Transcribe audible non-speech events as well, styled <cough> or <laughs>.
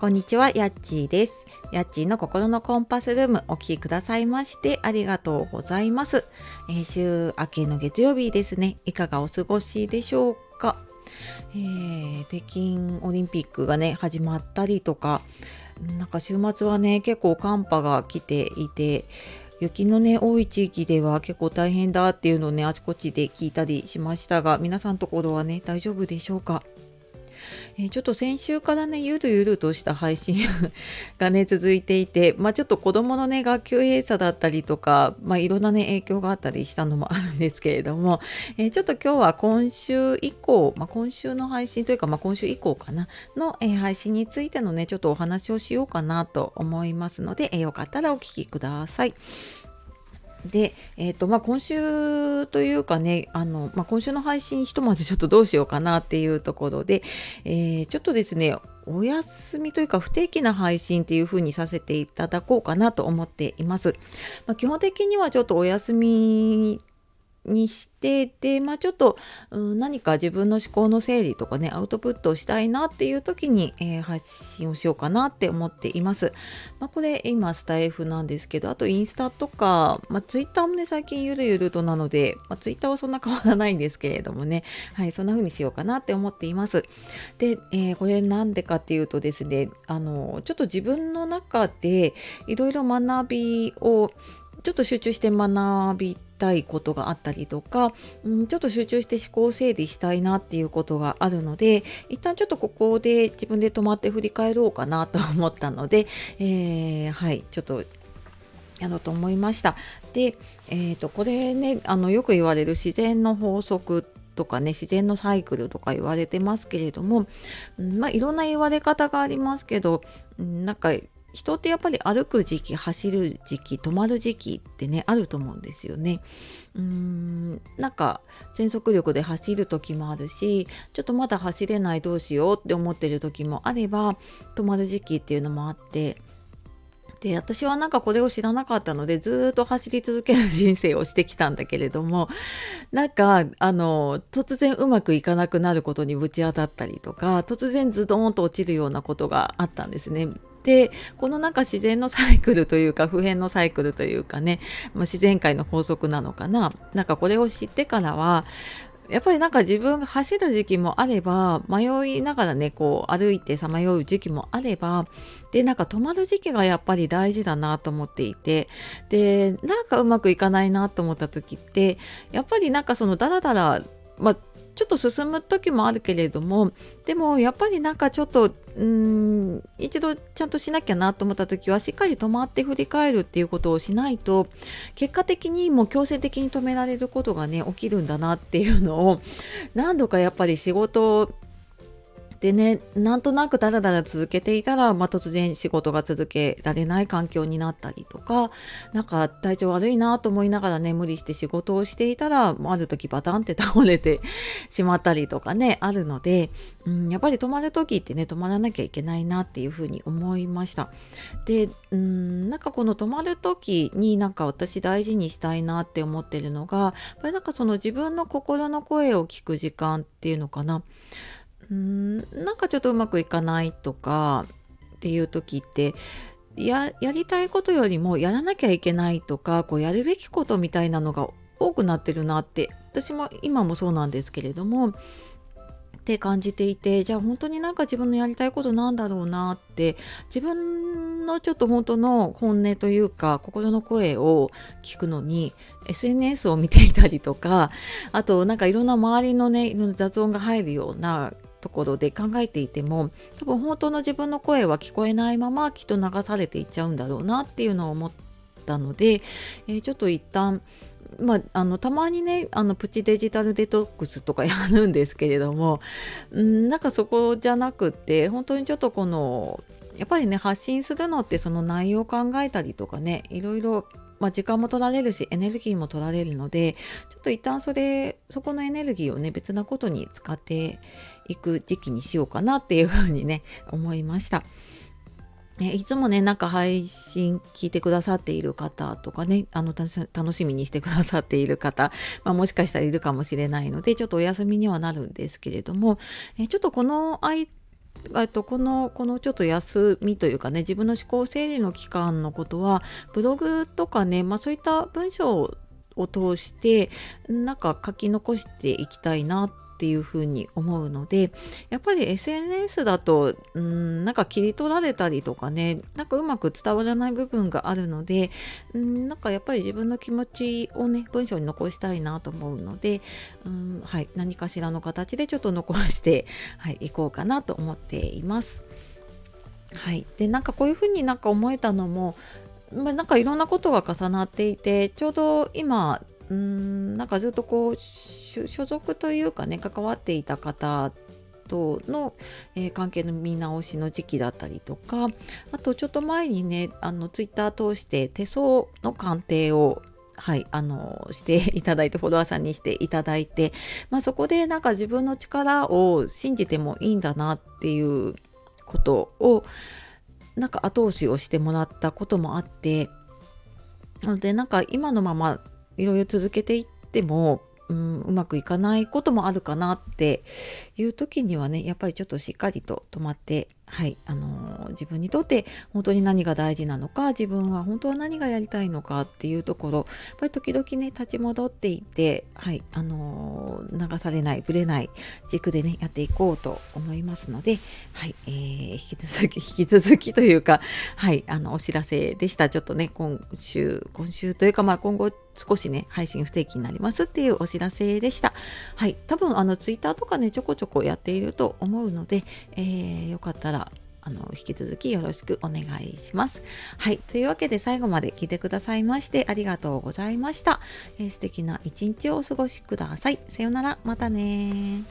こんにちは、やっちーです。やっちーの心のコンパスルームお聴きくださいましてありがとうございます、えー、週明けの月曜日ですね。いかがお過ごしでしょうか、えー、北京オリンピックがね、始まったりとか、なんか週末はね、結構寒波が来ていて、雪のね、多い地域では結構大変だっていうのをね、あちこちで聞いたりしましたが、皆さんところはね、大丈夫でしょうか？え、ちょっと先週からねゆるゆるとした配信 <laughs> がね続いていて、まあ、ちょっと子どものね学級閉鎖だったりとか、まあ、いろんなね影響があったりしたのもあるんですけれども、えー、ちょっと今日は今週以降、まあ、今週の配信というか、まあ、今週以降かなの、えー、配信についてのねちょっとお話をしようかなと思いますので、えよかったらお聞きください。で、えーとまあ、今週というかねあの、まあ、今週の配信ひとまずちょっとどうしようかなっていうところで、えー、ちょっとですねお休みというか不定期な配信っていう風にさせていただこうかなと思っています。まあ、基本的にはちょっとお休みにしてで、まあ、ちょっと、うん、何か自分の思考の整理とかねアウトプットをしたいなっていう時に、えー、発信をしようかなって思っています。まあ、これ今スタイフなんですけどあとインスタとか、まあ、ツイッターもね最近ゆるゆるとなので、まあ、ツイッターはそんな変わらないんですけれどもねはいそんな風にしようかなって思っています。で、えー、これなんでかっていうとですねあのちょっと自分の中でいろいろ学びをちょっと集中して学びたいことがあったりとか、うん、ちょっと集中して思考整理したいなっていうことがあるので一旦ちょっとここで自分で止まって振り返ろうかなと思ったので、えー、はいちょっとやろうと思いました。で、えーと、これねあのよく言われる自然の法則とかね自然のサイクルとか言われてますけれども、うん、まあいろんな言われ方がありますけど、うん、なんか人ってやっぱり歩く時期走る時期止まる時期ってねあると思うんですよね。うーんなんか全速力で走る時もあるしちょっとまだ走れないどうしようって思ってる時もあれば止まる時期っていうのもあってで私はなんかこれを知らなかったのでずっと走り続ける人生をしてきたんだけれどもなんかあの突然うまくいかなくなることにぶち当たったりとか突然ズドーンと落ちるようなことがあったんですね。でこのなんか自然のサイクルというか普遍のサイクルというかね、ま、自然界の法則なのかななんかこれを知ってからはやっぱりなんか自分が走る時期もあれば迷いながらねこう歩いてさまよう時期もあればでなんか止まる時期がやっぱり大事だなと思っていてでなんかうまくいかないなと思った時ってやっぱりなんかそのダラダラまあちょっと進む時もあるけれどもでもやっぱりなんかちょっとうん一度ちゃんとしなきゃなと思った時はしっかり止まって振り返るっていうことをしないと結果的にもう強制的に止められることがね起きるんだなっていうのを何度かやっぱり仕事でねなんとなくダラダラ続けていたら、まあ、突然仕事が続けられない環境になったりとかなんか体調悪いなと思いながらね無理して仕事をしていたらある時バタンって倒れてしまったりとかねあるので、うん、やっぱり止まる時ってね止まらなきゃいけないなっていうふうに思いました。でうんなんかこの止まる時になんか私大事にしたいなって思ってるのがやっぱりなんかその自分の心の声を聞く時間っていうのかな。うんなんかちょっとうまくいかないとかっていう時ってややりたいことよりもやらなきゃいけないとかこうやるべきことみたいなのが多くなってるなって私も今もそうなんですけれどもって感じていてじゃあ本当になんか自分のやりたいことなんだろうなって自分のちょっと本当の本音というか心の声を聞くのに SNS を見ていたりとかあとなんかいろんな周りのね雑音が入るようなところで考えていても多分本当の自分の声は聞こえないままきっと流されていっちゃうんだろうなっていうのを思ったので、えー、ちょっと一旦まあ、あのたまにねあのプチデジタルデトックスとかやるんですけれどもんなんかそこじゃなくって本当にちょっとこのやっぱりね発信するのってその内容を考えたりとかねいろいろまあ、時間も取られるしエネルギーも取られるのでちょっと一旦それそこのエネルギーをね別なことに使っていく時期にしようかなっていうふうにね <laughs> 思いました。ね、いつもね、なんか配信聞いてくださっている方とかね、あの楽しみにしてくださっている方、<laughs> まあ、もしかしたらいるかもしれないので、ちょっとお休みにはなるんですけれども、えちょっとこの間えっと、このこのちょっと休みというかね自分の思考整理の期間のことはブログとかね、まあ、そういった文章を通してなんか書き残していきたいなってていうふうに思うのでやっぱり SNS だとうんなんか切り取られたりとかねなんかうまく伝わらない部分があるのでうんなんかやっぱり自分の気持ちをね文章に残したいなと思うのでうんはい何かしらの形でちょっと残してはいいこうかなと思っています。はい、でなんかこういうふうになんか思えたのもまあ、なんかいろんなことが重なっていてちょうど今うんなんかずっとこう所属というかね関わっていた方との、えー、関係の見直しの時期だったりとかあとちょっと前にねあのツイッター通して手相の鑑定をはい、あのしていただいてフォロワーさんにしていただいて、まあ、そこでなんか自分の力を信じてもいいんだなっていうことをなんか後押しをしてもらったこともあってなのでなんか今のままいろいろ続けていってもうん、うまくいかないこともあるかなっていう時にはねやっぱりちょっとしっかりと止まってはい、あの自分にとって本当に何が大事なのか自分は本当は何がやりたいのかっていうところやっぱり時々ね立ち戻っていって、はいあの流されないぶれない軸でねやっていこうと思いますので、はいえー、引き続き <laughs> 引き続きというか、はい、あのお知らせでしたちょっとね今週今週というかまあ今後少しね配信不定期になりますっていうお知らせでした。はい多分あのツイッターとかねちょこちょこやっていると思うので、えー、よかったらあの引き続きよろしくお願いします。はい。というわけで最後まで聞いてくださいましてありがとうございました。えー、素敵な一日をお過ごしください。さようなら。またね